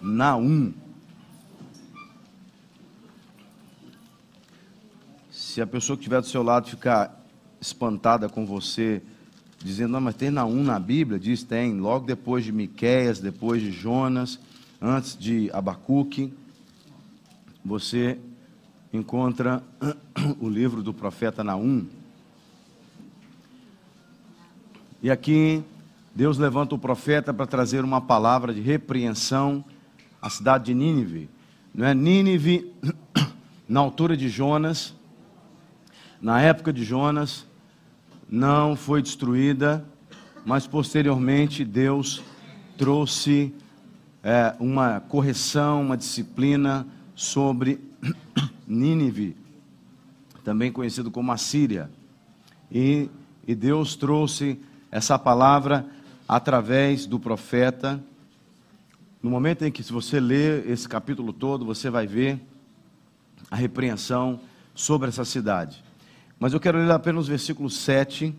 Naum. Se a pessoa que estiver do seu lado ficar espantada com você, dizendo, não, mas tem Naum na Bíblia? Diz, tem, logo depois de Miqueias, depois de Jonas, antes de Abacuque, você encontra o livro do profeta Naum. E aqui Deus levanta o profeta para trazer uma palavra de repreensão à cidade de Nínive. Não é Nínive na altura de Jonas, na época de Jonas, não foi destruída, mas posteriormente Deus trouxe é, uma correção, uma disciplina sobre Nínive, também conhecido como Assíria. E, e Deus trouxe essa palavra através do profeta. No momento em que, se você ler esse capítulo todo, você vai ver a repreensão sobre essa cidade. Mas eu quero ler apenas o versículo 7,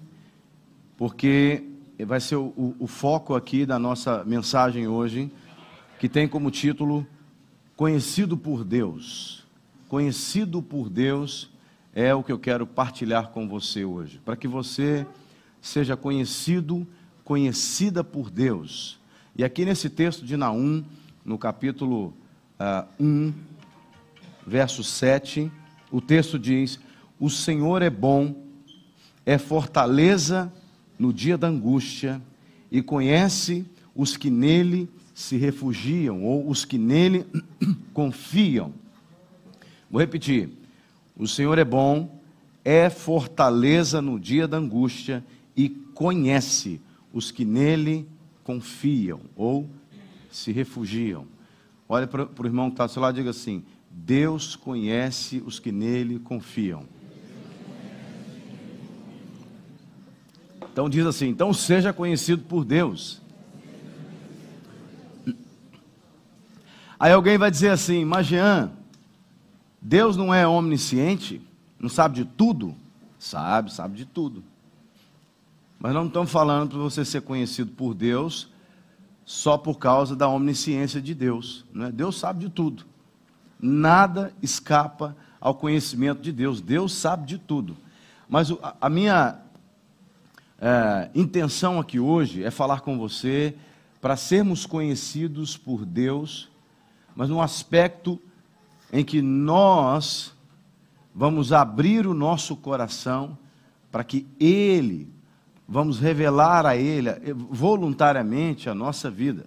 porque vai ser o, o, o foco aqui da nossa mensagem hoje, que tem como título Conhecido por Deus. Conhecido por Deus é o que eu quero partilhar com você hoje, para que você seja conhecido, conhecida por Deus. E aqui nesse texto de Naum, no capítulo uh, ah, 1, verso 7, o texto diz: O Senhor é bom, é fortaleza no dia da angústia, e conhece os que nele se refugiam, ou os que nele confiam. Vou repetir: O Senhor é bom, é fortaleza no dia da angústia, e conhece os que nele confiam ou se refugiam. Olha para o irmão que está do seu lado e diga assim: Deus conhece os que nele confiam. Então diz assim: então seja conhecido por Deus. Aí alguém vai dizer assim: mas Jean, Deus não é omnisciente? Não sabe de tudo? Sabe, sabe de tudo. Mas não estamos falando para você ser conhecido por Deus só por causa da omnisciência de Deus. Né? Deus sabe de tudo. Nada escapa ao conhecimento de Deus. Deus sabe de tudo. Mas a minha é, intenção aqui hoje é falar com você para sermos conhecidos por Deus, mas num aspecto em que nós vamos abrir o nosso coração para que Ele vamos revelar a Ele eh, voluntariamente a nossa vida.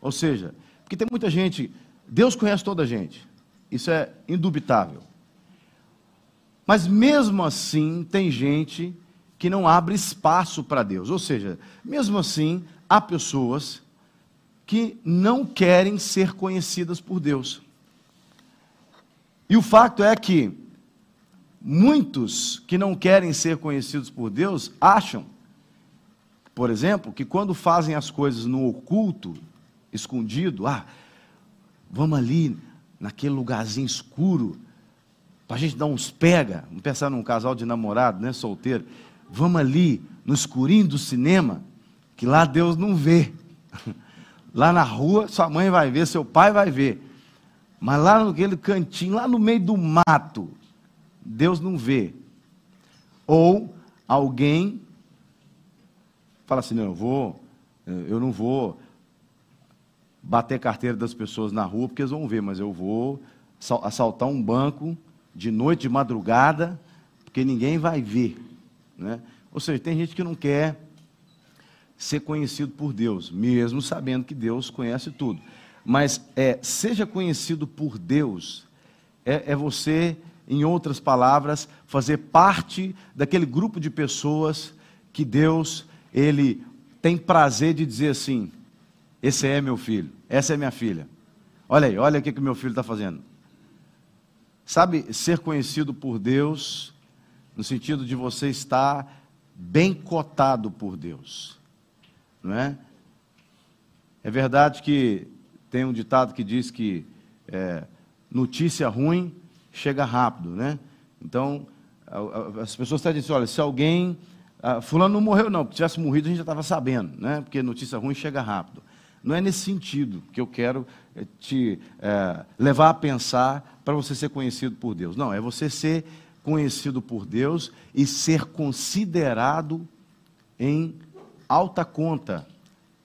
Ou seja, porque tem muita gente, Deus conhece toda a gente, isso é indubitável. Mas mesmo assim, tem gente que não abre espaço para Deus. Ou seja, mesmo assim, há pessoas que não querem ser conhecidas por Deus. E o fato é que Muitos que não querem ser conhecidos por Deus acham, por exemplo, que quando fazem as coisas no oculto, escondido, ah, vamos ali naquele lugarzinho escuro, para a gente dar uns pega, vamos pensar num casal de namorado, né, solteiro, vamos ali no escurinho do cinema, que lá Deus não vê. Lá na rua, sua mãe vai ver, seu pai vai ver. Mas lá naquele cantinho, lá no meio do mato, Deus não vê. Ou alguém fala assim: não, eu vou, eu não vou bater carteira das pessoas na rua porque eles vão ver, mas eu vou assaltar um banco de noite, de madrugada, porque ninguém vai ver. Né? Ou seja, tem gente que não quer ser conhecido por Deus, mesmo sabendo que Deus conhece tudo. Mas é, seja conhecido por Deus, é, é você em outras palavras, fazer parte daquele grupo de pessoas que Deus, ele tem prazer de dizer assim: esse é meu filho, essa é minha filha. Olha aí, olha o que, que meu filho está fazendo. Sabe, ser conhecido por Deus, no sentido de você estar bem cotado por Deus, não é? É verdade que tem um ditado que diz que é, notícia ruim chega rápido, né? Então, as pessoas estão dizendo, olha, se alguém, fulano não morreu não, porque tivesse morrido a gente já estava sabendo, né? Porque notícia ruim chega rápido. Não é nesse sentido que eu quero eh, te é, levar a pensar para você ser conhecido por Deus. Não, é você ser conhecido por Deus e ser considerado em alta conta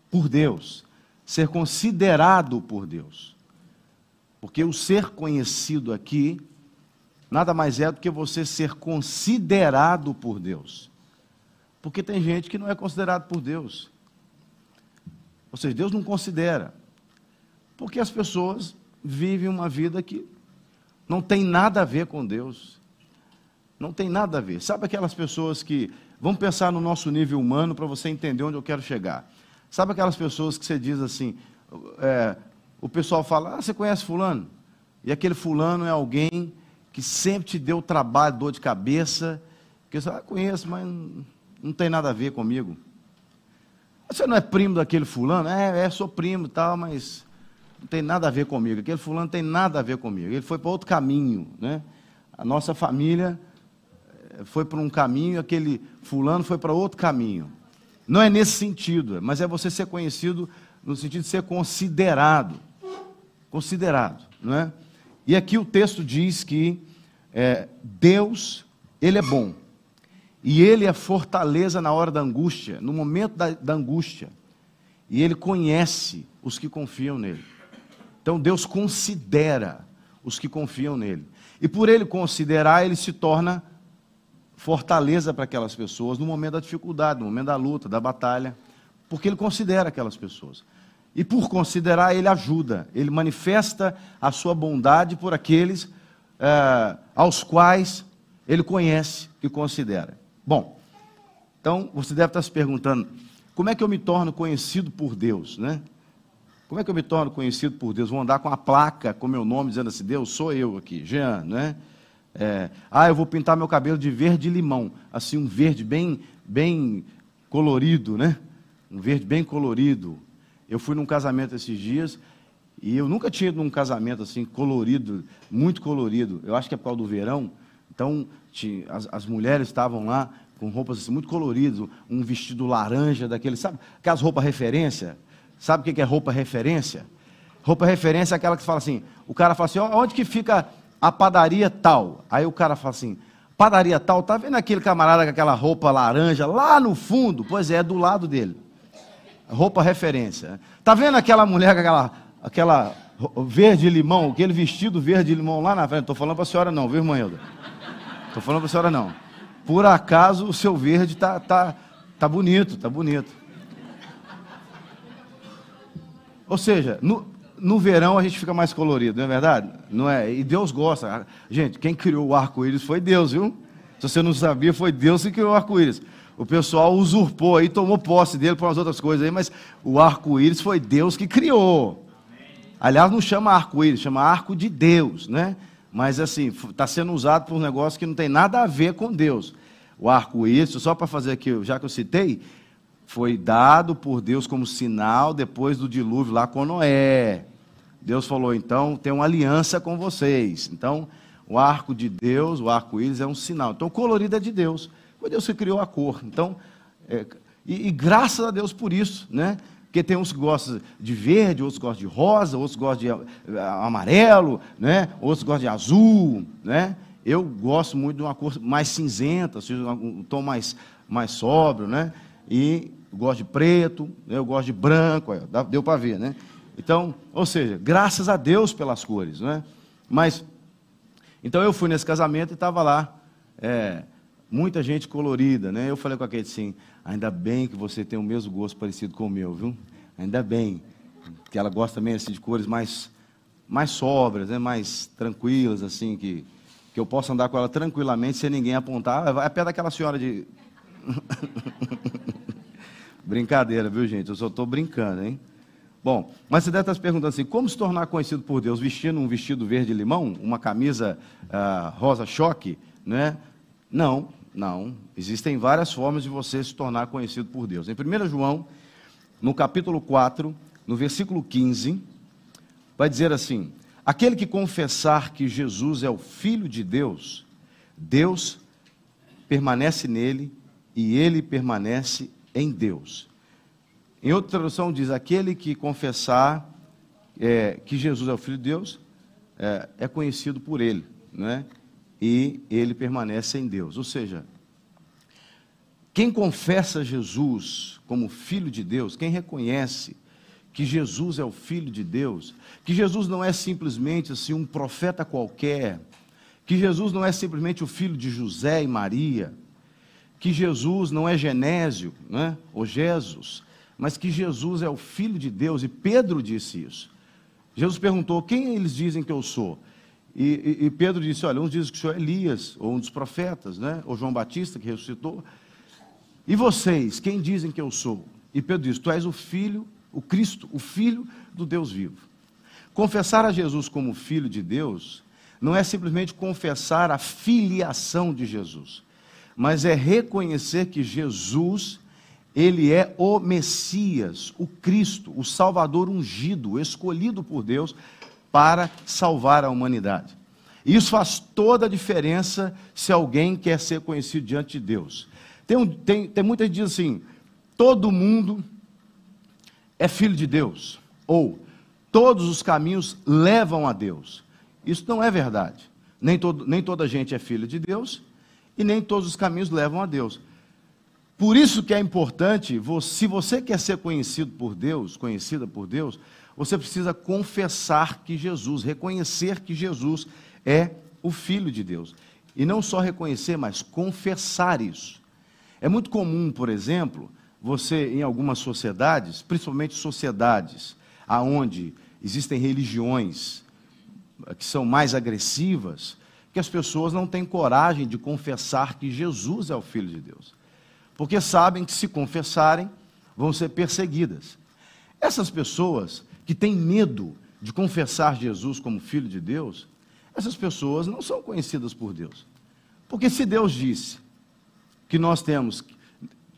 por Deus. Ser considerado por Deus. Porque o ser conhecido aqui nada mais é do que você ser considerado por Deus. Porque tem gente que não é considerado por Deus. Ou seja, Deus não considera. Porque as pessoas vivem uma vida que não tem nada a ver com Deus. Não tem nada a ver. Sabe aquelas pessoas que. Vamos pensar no nosso nível humano para você entender onde eu quero chegar. Sabe aquelas pessoas que você diz assim. É, o pessoal fala, ah, você conhece Fulano? E aquele Fulano é alguém que sempre te deu trabalho, dor de cabeça. Que você, ah, conheço, mas não, não tem nada a ver comigo. Você não é primo daquele fulano? É, é, sou primo e tal, mas não tem nada a ver comigo. Aquele fulano tem nada a ver comigo. Ele foi para outro caminho, né? A nossa família eh, foi para um caminho, aquele fulano foi para outro caminho. Não é nesse sentido, mas é você ser conhecido no sentido de ser considerado. Considerado, não é? E aqui o texto diz que é, Deus, Ele é bom. E Ele é fortaleza na hora da angústia, no momento da, da angústia. E Ele conhece os que confiam nele. Então Deus considera os que confiam nele. E por ele considerar, ele se torna fortaleza para aquelas pessoas no momento da dificuldade, no momento da luta, da batalha, porque ele considera aquelas pessoas. E por considerar, ele ajuda, ele manifesta a sua bondade por aqueles é, aos quais ele conhece e considera. Bom, então você deve estar se perguntando: como é que eu me torno conhecido por Deus, né? Como é que eu me torno conhecido por Deus? Vou andar com a placa com meu nome dizendo assim: Deus, sou eu aqui, Jean, né? É, ah, eu vou pintar meu cabelo de verde limão, assim um verde bem, bem colorido, né? Um verde bem colorido. Eu fui num casamento esses dias e eu nunca tinha ido num casamento assim colorido, muito colorido. Eu acho que é por causa do verão. Então tinha, as, as mulheres estavam lá com roupas assim, muito coloridas, um vestido laranja daquele, sabe? Aquelas roupas referência. Sabe o que é roupa referência? Roupa referência é aquela que fala assim: o cara fala assim, onde que fica a padaria tal? Aí o cara fala assim, padaria tal, tá vendo aquele camarada com aquela roupa laranja lá no fundo? Pois é, é do lado dele. Roupa referência. Tá vendo aquela mulher com aquela, aquela verde limão, aquele vestido verde limão lá na frente? Estou falando para a senhora não, viu, irmã Hilda? Estou falando para a senhora não. Por acaso o seu verde tá, tá, tá bonito, tá bonito. Ou seja, no, no verão a gente fica mais colorido, não é verdade? Não é? E Deus gosta. Gente, quem criou o arco-íris foi Deus, viu? Se você não sabia, foi Deus que criou o arco-íris. O pessoal usurpou aí, tomou posse dele para umas outras coisas aí, mas o arco-íris foi Deus que criou. Aliás, não chama arco-íris, chama arco de Deus, né? Mas assim, está sendo usado por um negócio que não tem nada a ver com Deus. O arco-íris, só para fazer aqui, já que eu citei, foi dado por Deus como sinal depois do dilúvio lá com Noé. Deus falou, então, tem uma aliança com vocês. Então, o arco de Deus, o arco-íris é um sinal. Então, colorido é de Deus. Foi Deus que criou a cor. Então, é, e, e, graças a Deus por isso, né? Porque tem uns que gostam de verde, outros gostam de rosa, outros gostam de amarelo, né? Outros gostam de azul, né? Eu gosto muito de uma cor mais cinzenta, um tom mais, mais sóbrio, né? E gosto de preto, né? eu gosto de branco, deu para ver, né? Então, ou seja, graças a Deus pelas cores, né? Mas, então eu fui nesse casamento e estava lá, é, muita gente colorida, né? Eu falei com aquele assim, ainda bem que você tem o mesmo gosto parecido com o meu, viu? Ainda bem, que ela gosta também assim, de cores mais, mais sóbrias, né? mais tranquilas, assim, que, que eu possa andar com ela tranquilamente sem ninguém apontar. É perto daquela senhora de Brincadeira, viu, gente? Eu só estou brincando, hein? Bom, mas você deve estar se perguntando assim: como se tornar conhecido por Deus? Vestindo um vestido verde-limão, uma camisa uh, rosa-choque, né? Não, não. Existem várias formas de você se tornar conhecido por Deus. Em 1 João, no capítulo 4, no versículo 15, vai dizer assim: Aquele que confessar que Jesus é o Filho de Deus, Deus permanece nele e ele permanece em Deus. Em outra tradução diz: aquele que confessar é, que Jesus é o Filho de Deus é, é conhecido por ele, né? E ele permanece em Deus. Ou seja, quem confessa Jesus como Filho de Deus, quem reconhece que Jesus é o Filho de Deus, que Jesus não é simplesmente assim um profeta qualquer, que Jesus não é simplesmente o filho de José e Maria, que Jesus não é Genésio, né, ou Jesus, mas que Jesus é o Filho de Deus, e Pedro disse isso. Jesus perguntou: Quem eles dizem que eu sou? E, e, e Pedro disse: Olha, uns dizem que o senhor é Elias, ou um dos profetas, né? ou João Batista, que ressuscitou. E vocês, quem dizem que eu sou? E Pedro disse: Tu és o Filho, o Cristo, o Filho do Deus vivo. Confessar a Jesus como Filho de Deus não é simplesmente confessar a filiação de Jesus, mas é reconhecer que Jesus ele é o Messias, o Cristo, o Salvador ungido, escolhido por Deus para salvar a humanidade. Isso faz toda a diferença se alguém quer ser conhecido diante de Deus. Tem, um, tem, tem muita gente que diz assim: todo mundo é filho de Deus, ou todos os caminhos levam a Deus. Isso não é verdade. Nem, todo, nem toda gente é filha de Deus e nem todos os caminhos levam a Deus. Por isso que é importante, se você quer ser conhecido por Deus, conhecida por Deus, você precisa confessar que Jesus, reconhecer que Jesus é o Filho de Deus. E não só reconhecer, mas confessar isso. É muito comum, por exemplo, você em algumas sociedades, principalmente sociedades aonde existem religiões que são mais agressivas, que as pessoas não têm coragem de confessar que Jesus é o Filho de Deus porque sabem que se confessarem vão ser perseguidas. Essas pessoas que têm medo de confessar Jesus como Filho de Deus, essas pessoas não são conhecidas por Deus. Porque se Deus disse que nós temos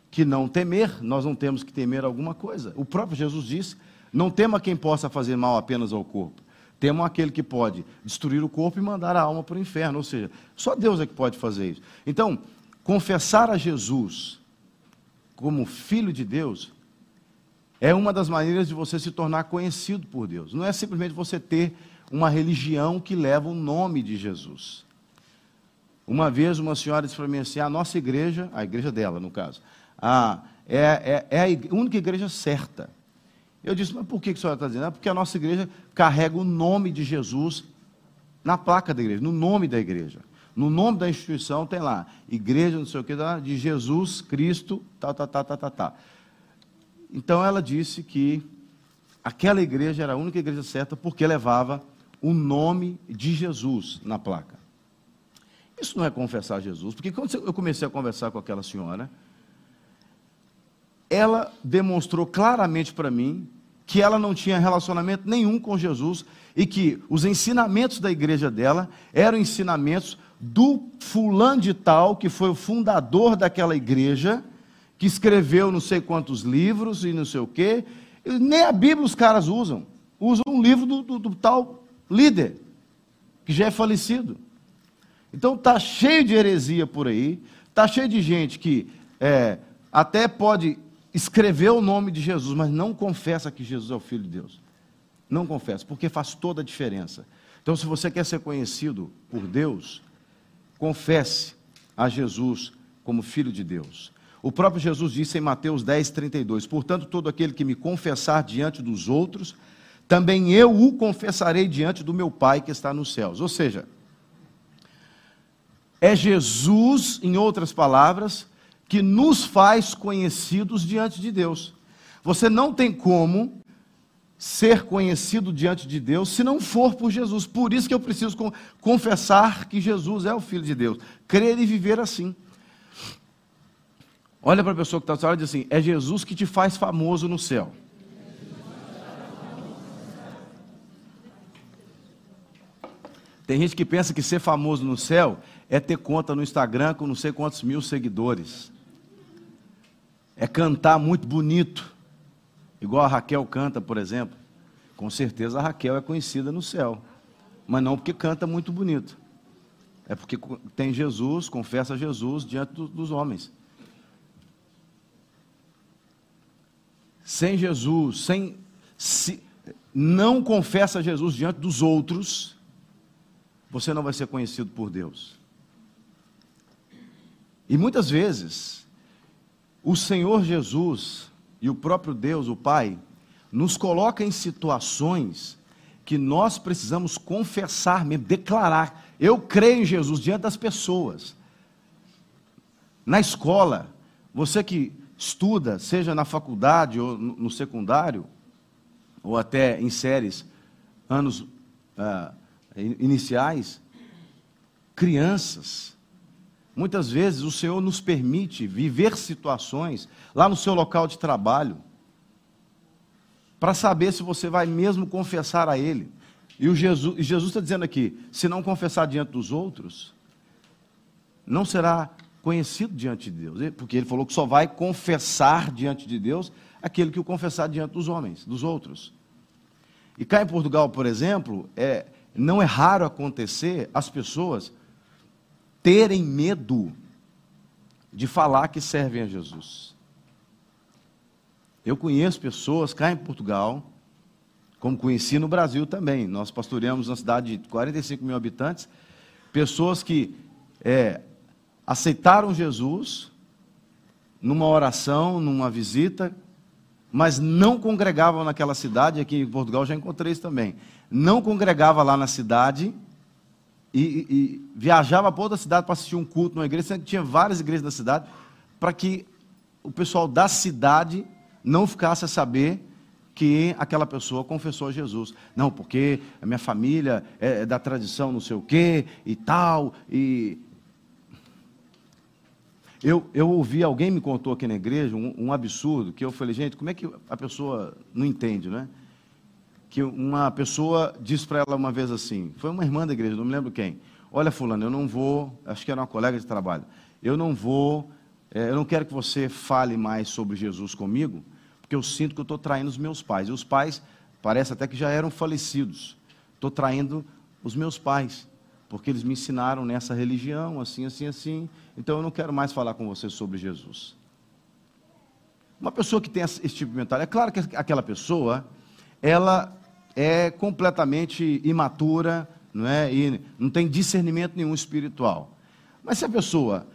que não temer, nós não temos que temer alguma coisa. O próprio Jesus disse: não tema quem possa fazer mal apenas ao corpo. Temam aquele que pode destruir o corpo e mandar a alma para o inferno. Ou seja, só Deus é que pode fazer isso. Então, confessar a Jesus como filho de Deus, é uma das maneiras de você se tornar conhecido por Deus. Não é simplesmente você ter uma religião que leva o nome de Jesus. Uma vez uma senhora disse para mim assim: a nossa igreja, a igreja dela, no caso, a, é, é, é a única igreja certa. Eu disse, mas por que a senhora está dizendo? É porque a nossa igreja carrega o nome de Jesus na placa da igreja, no nome da igreja. No nome da instituição tem lá, igreja, não sei o que, de Jesus Cristo, tá, tá, tá, tá, tá, tá. Então ela disse que aquela igreja era a única igreja certa porque levava o nome de Jesus na placa. Isso não é confessar Jesus, porque quando eu comecei a conversar com aquela senhora, ela demonstrou claramente para mim que ela não tinha relacionamento nenhum com Jesus e que os ensinamentos da igreja dela eram ensinamentos do fulano de tal, que foi o fundador daquela igreja, que escreveu não sei quantos livros e não sei o quê. Nem a Bíblia os caras usam. Usam um livro do, do, do tal líder, que já é falecido. Então está cheio de heresia por aí, está cheio de gente que é, até pode escrever o nome de Jesus, mas não confessa que Jesus é o Filho de Deus. Não confessa, porque faz toda a diferença. Então, se você quer ser conhecido por Deus, confesse a Jesus como Filho de Deus. O próprio Jesus disse em Mateus 10, 32: Portanto, todo aquele que me confessar diante dos outros, também eu o confessarei diante do meu Pai que está nos céus. Ou seja, é Jesus, em outras palavras, que nos faz conhecidos diante de Deus. Você não tem como ser conhecido diante de Deus se não for por Jesus. Por isso que eu preciso confessar que Jesus é o Filho de Deus. Crer e viver assim. Olha para a pessoa que está hora e diz assim: é Jesus que te faz famoso no céu. Tem gente que pensa que ser famoso no céu é ter conta no Instagram com não sei quantos mil seguidores. É cantar muito bonito. Igual a Raquel canta, por exemplo. Com certeza a Raquel é conhecida no céu. Mas não porque canta muito bonito. É porque tem Jesus, confessa Jesus diante do, dos homens. Sem Jesus, sem se, não confessa Jesus diante dos outros, você não vai ser conhecido por Deus. E muitas vezes, o Senhor Jesus e o próprio Deus, o Pai, nos coloca em situações que nós precisamos confessar mesmo, declarar. Eu creio em Jesus diante das pessoas. Na escola, você que estuda, seja na faculdade ou no secundário, ou até em séries, anos uh, iniciais, crianças, muitas vezes o Senhor nos permite viver situações lá no seu local de trabalho, para saber se você vai mesmo confessar a Ele. E o Jesus, e Jesus está dizendo aqui: se não confessar diante dos outros, não será conhecido diante de Deus, porque ele falou que só vai confessar diante de Deus aquele que o confessar diante dos homens, dos outros. E cá em Portugal, por exemplo, é, não é raro acontecer as pessoas terem medo de falar que servem a Jesus. Eu conheço pessoas cá em Portugal, como conheci no Brasil também. Nós pastoreamos uma cidade de 45 mil habitantes, pessoas que é, aceitaram Jesus numa oração, numa visita, mas não congregavam naquela cidade, aqui em Portugal já encontrei isso também. Não congregava lá na cidade e, e, e viajava para outra cidade para assistir um culto numa igreja, tinha várias igrejas na cidade, para que o pessoal da cidade não ficasse a saber que aquela pessoa confessou a Jesus. Não, porque a minha família é da tradição não sei o quê e tal, e eu, eu ouvi, alguém me contou aqui na igreja um, um, absurdo, que eu falei, gente, como é que a pessoa não entende, né? Que uma pessoa disse para ela uma vez assim, foi uma irmã da igreja, não me lembro quem, olha fulano, eu não vou, acho que era uma colega de trabalho, eu não vou, é, eu não quero que você fale mais sobre Jesus comigo, porque eu sinto que eu estou traindo os meus pais. E os pais, parece até que já eram falecidos. Estou traindo os meus pais porque eles me ensinaram nessa religião, assim, assim, assim. Então eu não quero mais falar com você sobre Jesus. Uma pessoa que tem esse tipo de mentalidade, é claro que aquela pessoa, ela é completamente imatura, não é? E não tem discernimento nenhum espiritual. Mas se a pessoa,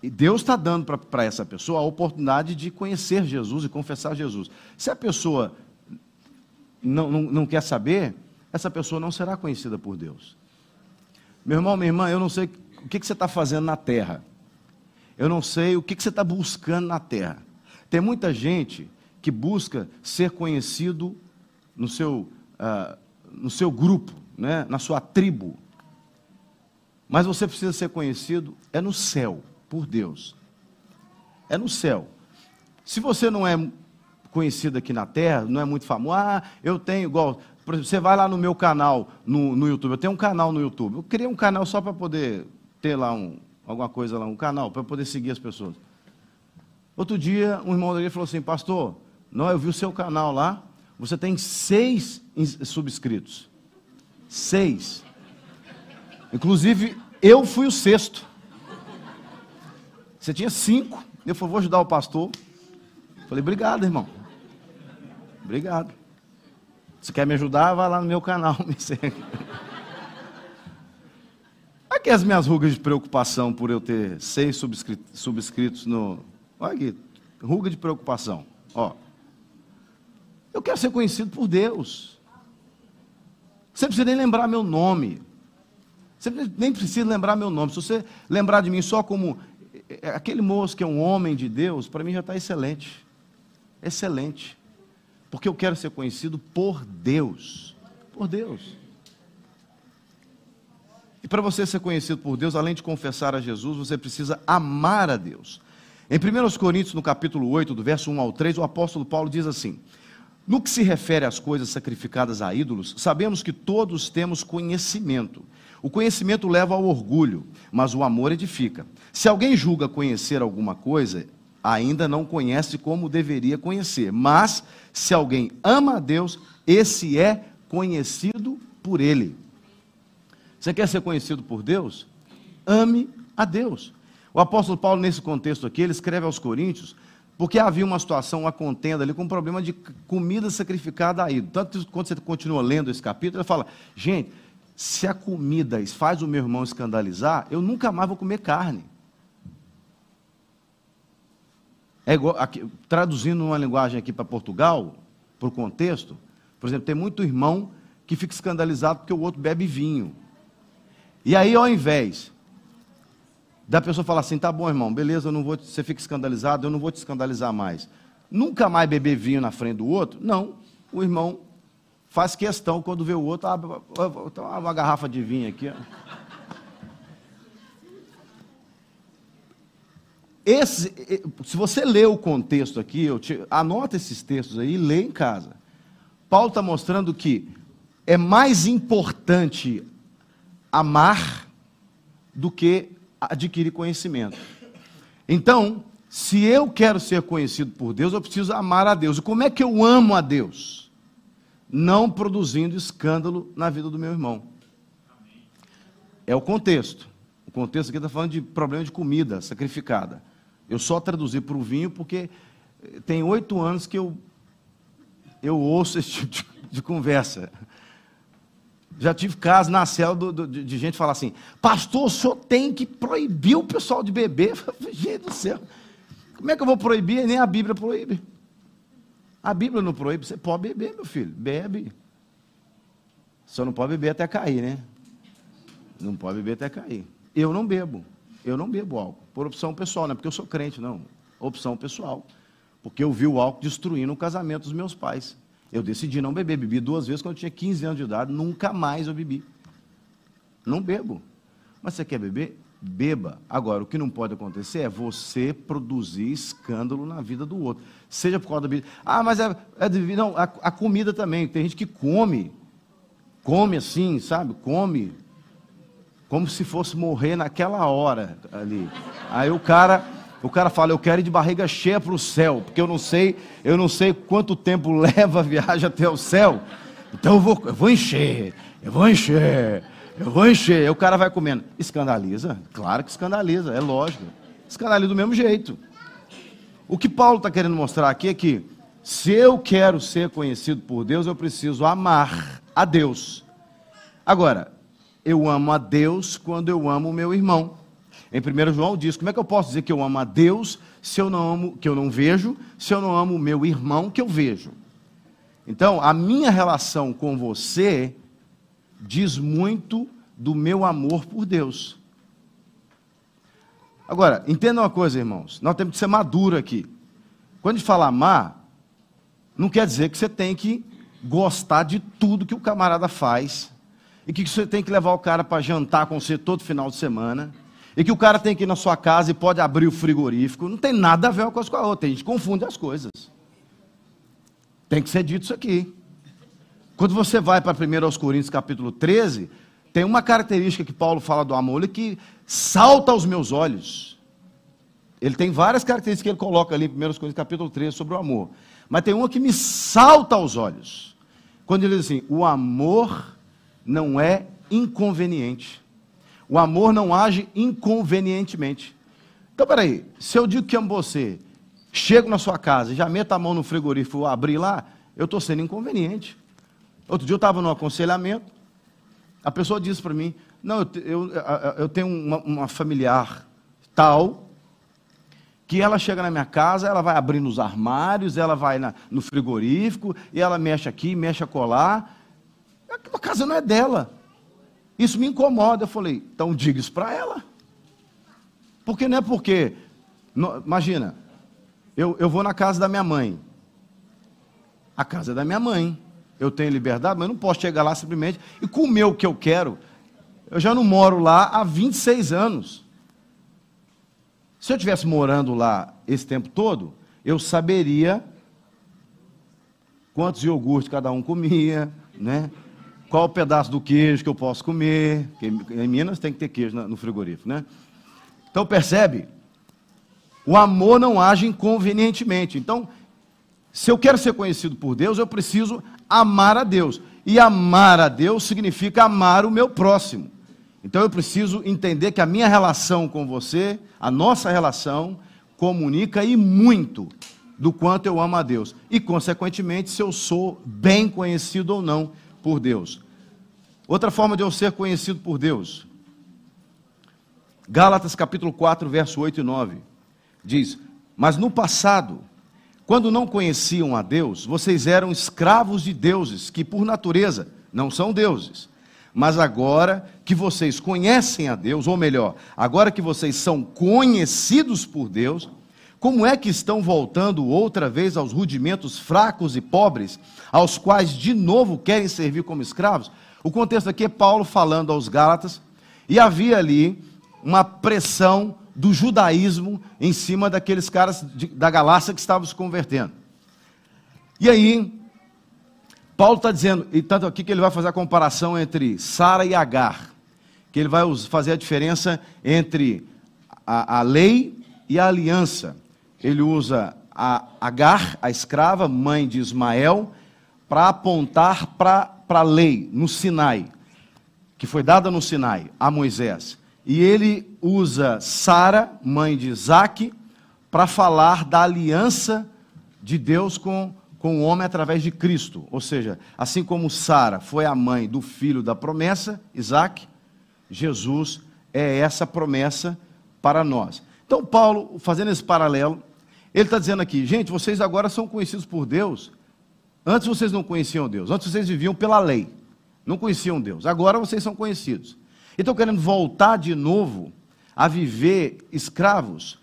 e Deus está dando para essa pessoa a oportunidade de conhecer Jesus e confessar Jesus. Se a pessoa não, não, não quer saber, essa pessoa não será conhecida por Deus. Meu irmão, minha irmã, eu não sei o que, que você está fazendo na terra. Eu não sei o que, que você está buscando na terra. Tem muita gente que busca ser conhecido no seu, uh, no seu grupo, né? na sua tribo. Mas você precisa ser conhecido é no céu, por Deus. É no céu. Se você não é conhecido aqui na terra, não é muito famoso, ah, eu tenho, igual, você vai lá no meu canal no, no YouTube, eu tenho um canal no YouTube. Eu criei um canal só para poder ter lá um, alguma coisa lá, um canal, para poder seguir as pessoas. Outro dia, um irmão dele falou assim, pastor, não, eu vi o seu canal lá, você tem seis subscritos. Seis. Inclusive, eu fui o sexto. Você tinha cinco. Eu falei, vou ajudar o pastor. Falei, obrigado, irmão. Obrigado. Se quer me ajudar, vai lá no meu canal, me segue. Aqui as minhas rugas de preocupação por eu ter seis subscritos, subscritos no. Olha aqui, ruga de preocupação. Ó. Eu quero ser conhecido por Deus. Você não precisa nem lembrar meu nome. Você nem precisa lembrar meu nome. Se você lembrar de mim só como é, é, aquele moço que é um homem de Deus, para mim já está excelente. Excelente. Porque eu quero ser conhecido por Deus. Por Deus. E para você ser conhecido por Deus, além de confessar a Jesus, você precisa amar a Deus. Em 1 Coríntios, no capítulo 8, do verso 1 ao 3, o apóstolo Paulo diz assim: No que se refere às coisas sacrificadas a ídolos, sabemos que todos temos conhecimento. O conhecimento leva ao orgulho, mas o amor edifica. Se alguém julga conhecer alguma coisa, ainda não conhece como deveria conhecer. Mas, se alguém ama a Deus, esse é conhecido por Ele. Você quer ser conhecido por Deus? Ame a Deus. O apóstolo Paulo, nesse contexto aqui, ele escreve aos Coríntios, Porque havia uma situação, uma contenda ali com um problema de comida sacrificada a ídolo. Tanto que quando você continua lendo esse capítulo, ele fala: gente, se a comida faz o meu irmão escandalizar, eu nunca mais vou comer carne. É igual, aqui, traduzindo uma linguagem aqui para Portugal, para o contexto, por exemplo, tem muito irmão que fica escandalizado porque o outro bebe vinho. E aí, ao invés da pessoa falar assim, tá bom, irmão, beleza, eu não vou, você fica escandalizado, eu não vou te escandalizar mais. Nunca mais beber vinho na frente do outro? Não. O irmão faz questão quando vê o outro, ah, uma garrafa de vinho aqui. Esse, se você lê o contexto aqui, te, anota esses textos aí e lê em casa. Paulo está mostrando que é mais importante amar do que adquirir conhecimento. Então, se eu quero ser conhecido por Deus, eu preciso amar a Deus. E como é que eu amo a Deus? Não produzindo escândalo na vida do meu irmão. É o contexto. O contexto aqui está falando de problema de comida sacrificada. Eu só traduzi para o vinho porque tem oito anos que eu, eu ouço esse tipo de, de conversa. Já tive casos na cela do, de gente falar assim: Pastor, o senhor tem que proibir o pessoal de beber. Gente do céu, como é que eu vou proibir? Nem a Bíblia proíbe. A Bíblia não proíbe. Você pode beber, meu filho, bebe. Só não pode beber até cair, né? Não pode beber até cair. Eu não bebo. Eu não bebo álcool. Por opção pessoal, não é porque eu sou crente, não. Opção pessoal. Porque eu vi o álcool destruindo o casamento dos meus pais. Eu decidi não beber. Bebi duas vezes quando eu tinha 15 anos de idade. Nunca mais eu bebi. Não bebo. Mas você quer beber? Beba. Agora, o que não pode acontecer é você produzir escândalo na vida do outro. Seja por causa da bebida. Ah, mas é, é Não, a, a comida também. Tem gente que come. Come assim, sabe? Come. Como se fosse morrer naquela hora ali. Aí o cara o cara fala, eu quero ir de barriga cheia para o céu, porque eu não sei, eu não sei quanto tempo leva a viagem até o céu. Então eu vou, eu vou encher, eu vou encher, eu vou encher. Aí o cara vai comendo. Escandaliza? Claro que escandaliza, é lógico. Escandaliza do mesmo jeito. O que Paulo está querendo mostrar aqui é que se eu quero ser conhecido por Deus, eu preciso amar a Deus. Agora, eu amo a Deus quando eu amo o meu irmão. Em 1 João diz: como é que eu posso dizer que eu amo a Deus se eu não amo, que eu não vejo, se eu não amo o meu irmão que eu vejo? Então, a minha relação com você diz muito do meu amor por Deus. Agora, entenda uma coisa, irmãos, nós temos que ser maduro aqui. Quando a gente fala amar, não quer dizer que você tem que gostar de tudo que o camarada faz, e que você tem que levar o cara para jantar com você todo final de semana e que o cara tem que ir na sua casa e pode abrir o frigorífico, não tem nada a ver uma coisa com a outra. A gente confunde as coisas. Tem que ser dito isso aqui. Quando você vai para 1 Coríntios capítulo 13, tem uma característica que Paulo fala do amor que salta aos meus olhos. Ele tem várias características que ele coloca ali em 1 Coríntios capítulo 13 sobre o amor. Mas tem uma que me salta aos olhos. Quando ele diz assim: o amor não é inconveniente. O amor não age inconvenientemente. Então, peraí, se eu digo que amo você, chego na sua casa, já meto a mão no frigorífico, abrir lá, eu estou sendo inconveniente. Outro dia eu estava no aconselhamento, a pessoa disse para mim, não, eu, eu, eu tenho uma, uma, familiar tal, que ela chega na minha casa, ela vai abrindo os armários, ela vai na, no frigorífico, e ela mexe aqui, mexe a colar. A casa não é dela. Isso me incomoda. Eu falei, então diga isso para ela. Porque não é porque. Imagina, eu, eu vou na casa da minha mãe. A casa é da minha mãe. Eu tenho liberdade, mas eu não posso chegar lá simplesmente e comer o que eu quero. Eu já não moro lá há 26 anos. Se eu estivesse morando lá esse tempo todo, eu saberia quantos iogurtes cada um comia, né? Qual o pedaço do queijo que eu posso comer. Porque em Minas tem que ter queijo no frigorífico, né? Então percebe? O amor não age inconvenientemente. Então, se eu quero ser conhecido por Deus, eu preciso amar a Deus. E amar a Deus significa amar o meu próximo. Então eu preciso entender que a minha relação com você, a nossa relação, comunica e muito do quanto eu amo a Deus. E, consequentemente, se eu sou bem conhecido ou não por Deus. Outra forma de eu ser conhecido por Deus. Gálatas capítulo 4, verso 8 e 9. Diz: Mas no passado, quando não conheciam a Deus, vocês eram escravos de deuses, que por natureza não são deuses. Mas agora que vocês conhecem a Deus, ou melhor, agora que vocês são conhecidos por Deus, como é que estão voltando outra vez aos rudimentos fracos e pobres, aos quais de novo querem servir como escravos? O contexto aqui é Paulo falando aos Gálatas, e havia ali uma pressão do judaísmo em cima daqueles caras de, da Galácia que estavam se convertendo. E aí, Paulo está dizendo, e tanto aqui que ele vai fazer a comparação entre Sara e Agar, que ele vai fazer a diferença entre a, a lei e a aliança. Ele usa a Agar, a escrava, mãe de Ismael, para apontar para a lei no Sinai, que foi dada no Sinai a Moisés. E ele usa Sara, mãe de Isaac, para falar da aliança de Deus com, com o homem através de Cristo. Ou seja, assim como Sara foi a mãe do filho da promessa, Isaac, Jesus é essa promessa para nós. Então, Paulo, fazendo esse paralelo, ele está dizendo aqui, gente, vocês agora são conhecidos por Deus. Antes vocês não conheciam Deus, antes vocês viviam pela lei, não conheciam Deus. Agora vocês são conhecidos. E estão querendo voltar de novo a viver escravos.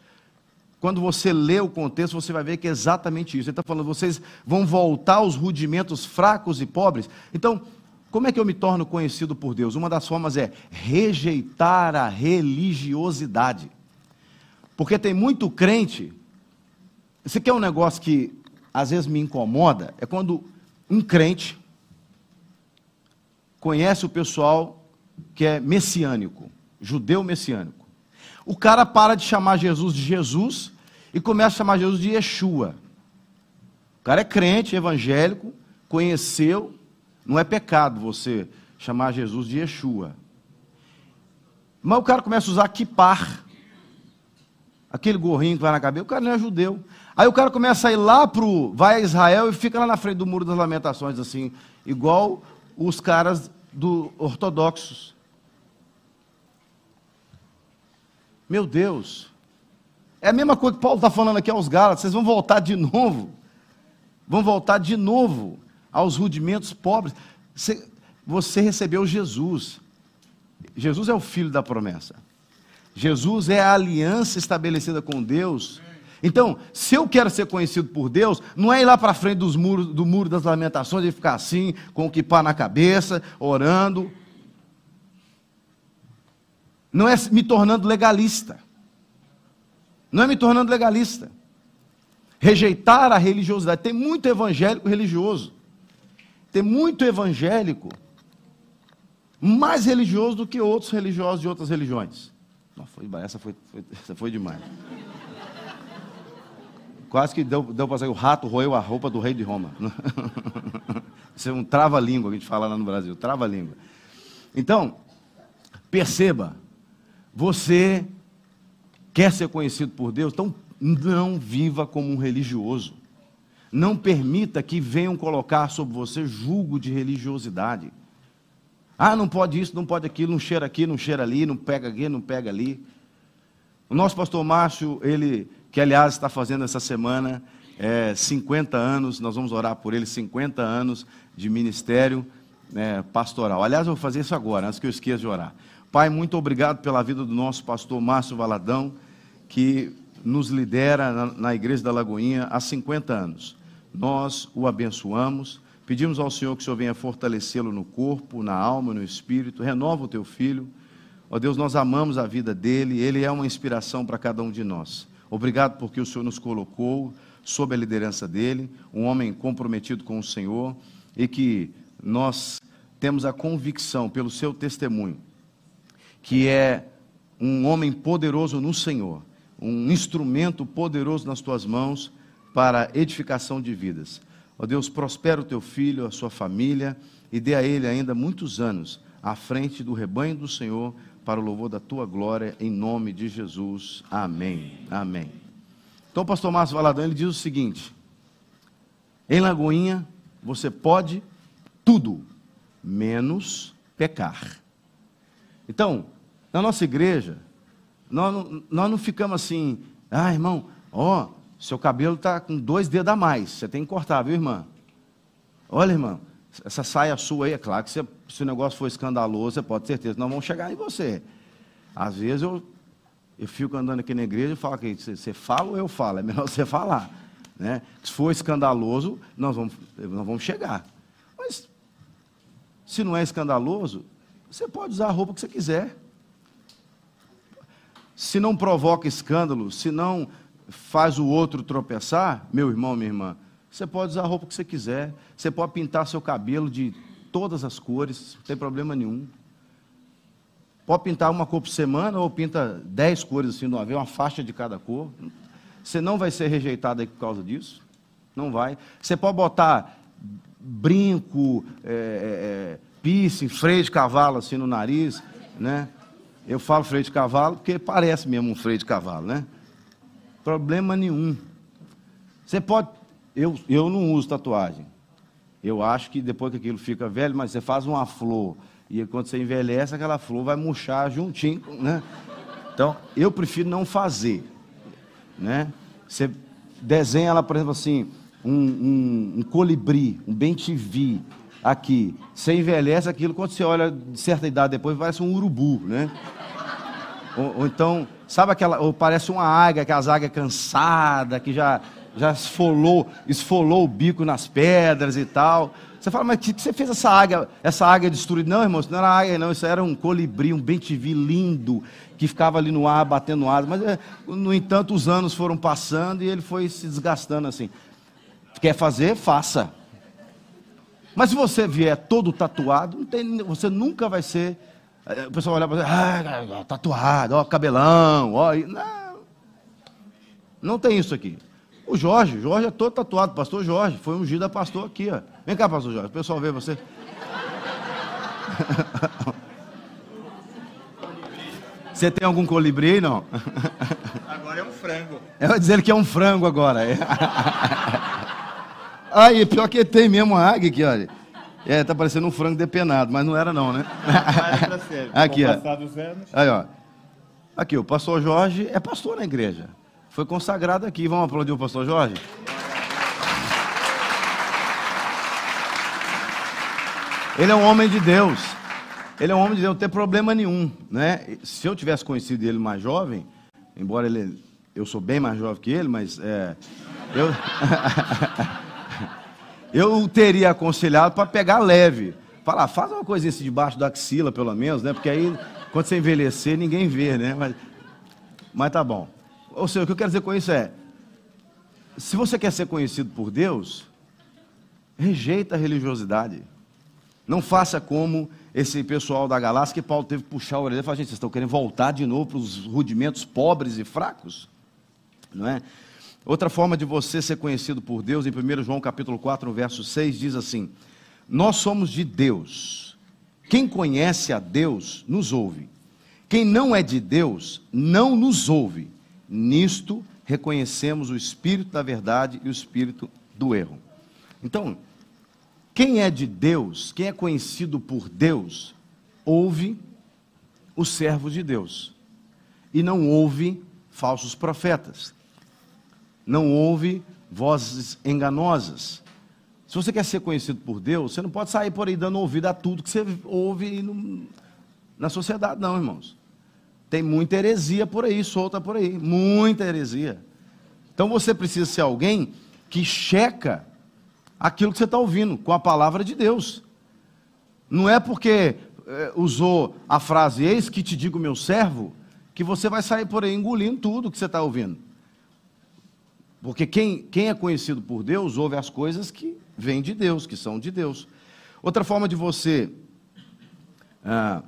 Quando você lê o contexto, você vai ver que é exatamente isso. Ele está falando, vocês vão voltar aos rudimentos fracos e pobres. Então, como é que eu me torno conhecido por Deus? Uma das formas é rejeitar a religiosidade. Porque tem muito crente. Esse aqui é um negócio que às vezes me incomoda. É quando um crente conhece o pessoal que é messiânico, judeu messiânico. O cara para de chamar Jesus de Jesus e começa a chamar Jesus de Yeshua. O cara é crente, evangélico, conheceu, não é pecado você chamar Jesus de Yeshua. Mas o cara começa a usar kipar, aquele gorrinho que vai na cabeça, o cara não é judeu. Aí o cara começa a ir lá pro, vai a Israel e fica lá na frente do muro das lamentações, assim, igual os caras do ortodoxos. Meu Deus. É a mesma coisa que Paulo está falando aqui aos Gálatas. Vocês vão voltar de novo. Vão voltar de novo aos rudimentos pobres. Você, você recebeu Jesus. Jesus é o filho da promessa. Jesus é a aliança estabelecida com Deus. Então, se eu quero ser conhecido por Deus, não é ir lá para frente dos muros, do muro das lamentações e ficar assim, com o kipá na cabeça, orando. Não é me tornando legalista. Não é me tornando legalista. Rejeitar a religiosidade. Tem muito evangélico religioso. Tem muito evangélico mais religioso do que outros religiosos de outras religiões. Essa, foi, foi, essa foi demais. Quase que deu, deu para sair o rato roeu a roupa do rei de Roma. Isso é um trava-língua que a gente fala lá no Brasil, trava-língua. Então, perceba, você quer ser conhecido por Deus? Então não viva como um religioso. Não permita que venham colocar sobre você julgo de religiosidade. Ah, não pode isso, não pode aquilo, não cheira aqui, não cheira ali, não pega aqui, não pega ali. O nosso pastor Márcio, ele, que aliás está fazendo essa semana é, 50 anos, nós vamos orar por ele, 50 anos de ministério é, pastoral. Aliás, eu vou fazer isso agora, antes que eu esqueça de orar. Pai, muito obrigado pela vida do nosso pastor Márcio Valadão, que nos lidera na, na Igreja da Lagoinha há 50 anos. Nós o abençoamos, pedimos ao Senhor que o Senhor venha fortalecê-lo no corpo, na alma, no espírito, renova o teu filho. Ó Deus, nós amamos a vida dele, ele é uma inspiração para cada um de nós. Obrigado porque o Senhor nos colocou sob a liderança dele, um homem comprometido com o Senhor e que nós temos a convicção pelo seu testemunho que é um homem poderoso no Senhor, um instrumento poderoso nas tuas mãos para edificação de vidas. Ó oh Deus, prospera o teu filho, a sua família e dê a ele ainda muitos anos à frente do rebanho do Senhor para o louvor da tua glória, em nome de Jesus. Amém. Amém. Então o pastor Márcio Valadão ele diz o seguinte: em Lagoinha você pode tudo, menos pecar. Então, na nossa igreja, nós não, nós não ficamos assim, ah, irmão, ó, seu cabelo está com dois dedos a mais, você tem que cortar, viu, irmã? Olha, irmão, essa saia sua aí, é claro que se, se o negócio for escandaloso, você pode ter certeza, nós vamos chegar em você. Às vezes eu, eu fico andando aqui na igreja e falo que você, você fala ou eu falo, é melhor você falar. Né? Se for escandaloso, nós vamos, nós vamos chegar. Mas, se não é escandaloso, você pode usar a roupa que você quiser. Se não provoca escândalo, se não faz o outro tropeçar, meu irmão, minha irmã, você pode usar a roupa que você quiser. Você pode pintar seu cabelo de todas as cores, não tem problema nenhum. Pode pintar uma cor por semana ou pinta dez cores assim de uma vez, uma faixa de cada cor. Você não vai ser rejeitado por causa disso. Não vai. Você pode botar brinco, é, é, é, piercing, freio de cavalo assim no nariz, né? Eu falo freio de cavalo porque parece mesmo um freio de cavalo, né? Problema nenhum. Você pode. Eu, eu não uso tatuagem. Eu acho que depois que aquilo fica velho, mas você faz uma flor e quando você envelhece, aquela flor vai murchar juntinho, né? Então, eu prefiro não fazer né? Você desenha ela, por exemplo, assim, um, um, um colibri, um bem-te-vi aqui. Você envelhece aquilo, quando você olha de certa idade depois, parece um urubu, né? Ou, ou então, sabe aquela, ou parece uma águia, aquelas águias cansadas, que já, já esfolou, esfolou o bico nas pedras e tal. Você fala, mas que, você fez essa águia, essa águia destruída? Não, irmão, isso não era águia, não, isso era um colibri, um bem-te-vi lindo, que ficava ali no ar, batendo asa. Mas, é, no entanto, os anos foram passando e ele foi se desgastando assim. Quer fazer? Faça. Mas se você vier todo tatuado, tem, você nunca vai ser. É, o pessoal olhar para você, ah, tatuado, ó, cabelão, ó. Não, não tem isso aqui. O Jorge, Jorge é todo tatuado, pastor Jorge, foi ungido a pastor aqui, ó. Vem cá, pastor Jorge, o pessoal vê você. Você tem algum colibri aí, não? Agora é um frango. Eu vou dizer que é um frango agora. Aí, pior que tem mesmo a águia aqui, olha. É, tá parecendo um frango depenado, mas não era não, né? Aqui, ó. Aí, ó. Aqui, o pastor Jorge é pastor na igreja. Foi consagrado aqui. Vamos aplaudir o pastor Jorge? Ele é um homem de Deus. Ele é um homem de Deus, não tem problema nenhum. Né? Se eu tivesse conhecido ele mais jovem, embora ele, eu sou bem mais jovem que ele, mas é, eu, eu teria aconselhado para pegar leve. Falar, faz uma coisinha assim debaixo da axila, pelo menos, né? Porque aí, quando você envelhecer, ninguém vê, né? Mas, mas tá bom. Ou seja, o que eu quero dizer com isso é: se você quer ser conhecido por Deus, rejeita a religiosidade. Não faça como esse pessoal da galáxia que Paulo teve que puxar a orelha e falar: gente, vocês estão querendo voltar de novo para os rudimentos pobres e fracos? Não é? Outra forma de você ser conhecido por Deus, em 1 João capítulo 4, verso 6, diz assim: Nós somos de Deus. Quem conhece a Deus nos ouve. Quem não é de Deus não nos ouve. Nisto reconhecemos o espírito da verdade e o espírito do erro. Então, quem é de Deus, quem é conhecido por Deus, ouve os servos de Deus e não ouve falsos profetas, não ouve vozes enganosas. Se você quer ser conhecido por Deus, você não pode sair por aí dando ouvido a tudo que você ouve no, na sociedade, não, irmãos. Tem muita heresia por aí, solta por aí, muita heresia. Então você precisa ser alguém que checa aquilo que você está ouvindo com a palavra de Deus. Não é porque é, usou a frase eis que te digo meu servo, que você vai sair por aí engolindo tudo que você está ouvindo. Porque quem, quem é conhecido por Deus ouve as coisas que vêm de Deus, que são de Deus. Outra forma de você ah,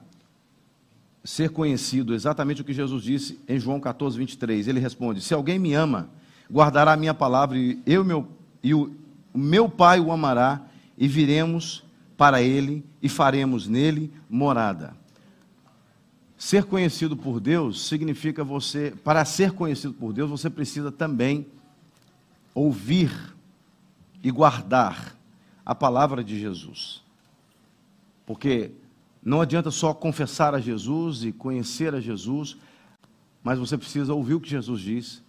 ser conhecido, exatamente o que Jesus disse em João 14, 23. Ele responde: Se alguém me ama, guardará a minha palavra, e eu meu, e o, o meu Pai o amará, e viremos para ele e faremos nele morada. Ser conhecido por Deus significa você, para ser conhecido por Deus, você precisa também ouvir e guardar a palavra de Jesus. Porque não adianta só confessar a Jesus e conhecer a Jesus, mas você precisa ouvir o que Jesus diz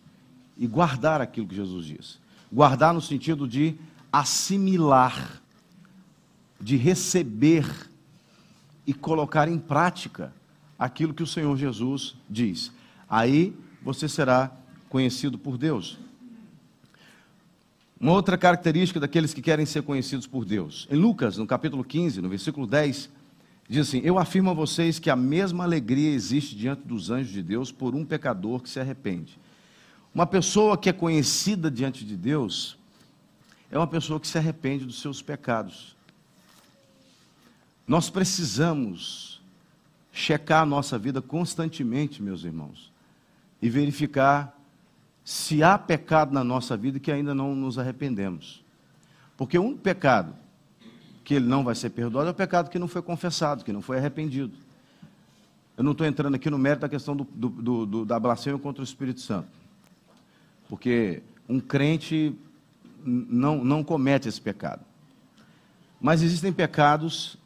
e guardar aquilo que Jesus diz. Guardar no sentido de assimilar, de receber e colocar em prática aquilo que o Senhor Jesus diz. Aí você será conhecido por Deus. Uma outra característica daqueles que querem ser conhecidos por Deus. Em Lucas, no capítulo 15, no versículo 10, diz assim: Eu afirmo a vocês que a mesma alegria existe diante dos anjos de Deus por um pecador que se arrepende. Uma pessoa que é conhecida diante de Deus é uma pessoa que se arrepende dos seus pecados. Nós precisamos checar a nossa vida constantemente, meus irmãos, e verificar se há pecado na nossa vida que ainda não nos arrependemos. Porque um pecado que ele não vai ser perdoado é o pecado que não foi confessado, que não foi arrependido. Eu não estou entrando aqui no mérito da questão do, do, do, da blasfêmia contra o Espírito Santo. Porque um crente não, não comete esse pecado. Mas existem pecados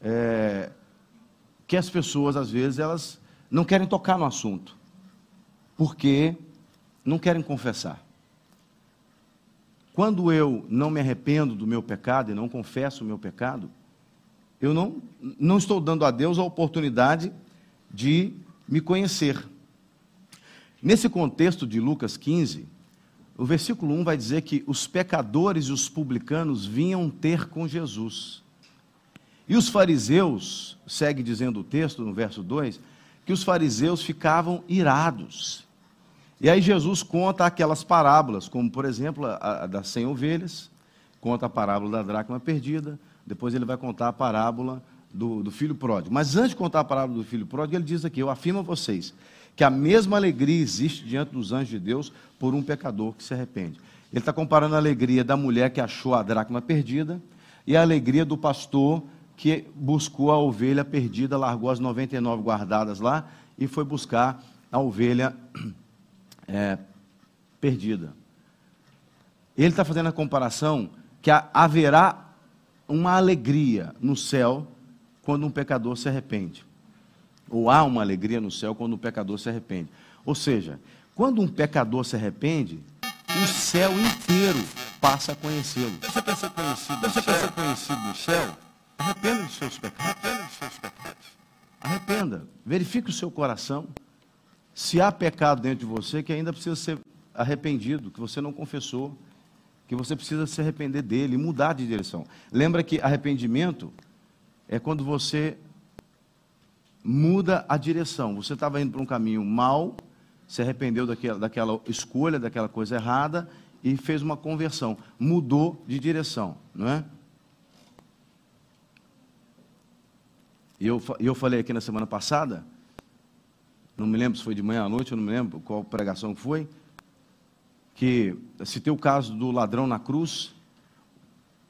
é, que as pessoas, às vezes, elas não querem tocar no assunto. Porque não querem confessar. Quando eu não me arrependo do meu pecado e não confesso o meu pecado, eu não, não estou dando a Deus a oportunidade de me conhecer. Nesse contexto de Lucas 15, o versículo 1 vai dizer que os pecadores e os publicanos vinham ter com Jesus. E os fariseus, segue dizendo o texto no verso 2, que os fariseus ficavam irados. E aí Jesus conta aquelas parábolas, como por exemplo a, a das cem ovelhas, conta a parábola da dracma perdida, depois ele vai contar a parábola do, do filho pródigo. Mas antes de contar a parábola do filho pródigo, ele diz aqui: Eu afirmo a vocês que a mesma alegria existe diante dos anjos de Deus por um pecador que se arrepende. Ele está comparando a alegria da mulher que achou a dracma perdida e a alegria do pastor que buscou a ovelha perdida, largou as 99 guardadas lá e foi buscar a ovelha é, perdida. Ele está fazendo a comparação que haverá uma alegria no céu quando um pecador se arrepende ou há uma alegria no céu quando um pecador se arrepende. Ou seja, quando um pecador se arrepende, o céu inteiro passa a conhecê-lo. Você quer ser conhecido, você quer ser conhecido no céu? Arrependa dos seus pecados. Arrependa dos seus pecados. Arrependa. Verifique o seu coração. Se há pecado dentro de você que ainda precisa ser arrependido, que você não confessou, que você precisa se arrepender dele, mudar de direção. Lembra que arrependimento é quando você muda a direção. Você estava indo para um caminho mal, se arrependeu daquela, daquela escolha, daquela coisa errada e fez uma conversão. Mudou de direção, não é? E eu, eu falei aqui na semana passada, não me lembro se foi de manhã à noite, eu não me lembro qual pregação foi, que citei o caso do ladrão na cruz,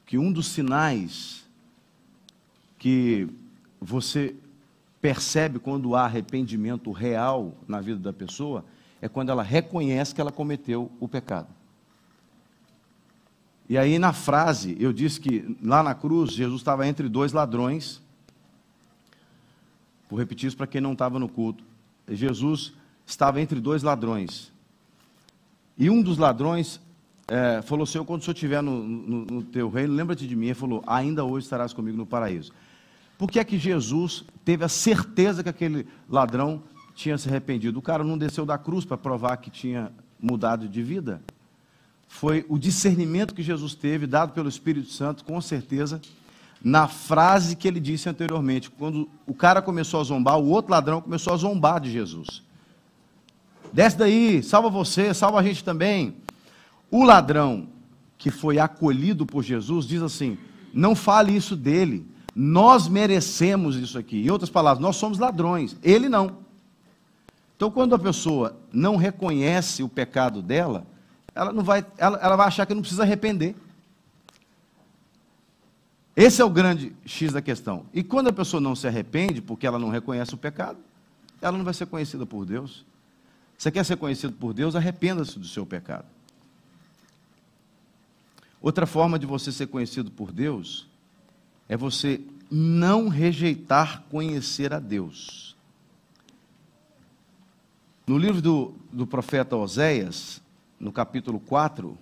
que um dos sinais que você percebe quando há arrependimento real na vida da pessoa é quando ela reconhece que ela cometeu o pecado. E aí, na frase, eu disse que lá na cruz, Jesus estava entre dois ladrões. Vou repetir isso para quem não estava no culto. Jesus estava entre dois ladrões. E um dos ladrões é, falou: Senhor, quando o Senhor estiver no, no, no teu reino, lembra-te de mim. Ele falou: Ainda hoje estarás comigo no paraíso. Por que é que Jesus teve a certeza que aquele ladrão tinha se arrependido? O cara não desceu da cruz para provar que tinha mudado de vida. Foi o discernimento que Jesus teve, dado pelo Espírito Santo, com certeza, na frase que ele disse anteriormente. Quando o cara começou a zombar, o outro ladrão começou a zombar de Jesus. Desce daí, salva você, salva a gente também. O ladrão que foi acolhido por Jesus diz assim: não fale isso dele, nós merecemos isso aqui. Em outras palavras, nós somos ladrões, ele não. Então, quando a pessoa não reconhece o pecado dela, ela, não vai, ela, ela vai achar que não precisa arrepender. Esse é o grande X da questão. E quando a pessoa não se arrepende, porque ela não reconhece o pecado, ela não vai ser conhecida por Deus. Você quer ser conhecido por Deus? Arrependa-se do seu pecado. Outra forma de você ser conhecido por Deus é você não rejeitar conhecer a Deus. No livro do, do profeta Oséias, no capítulo 4,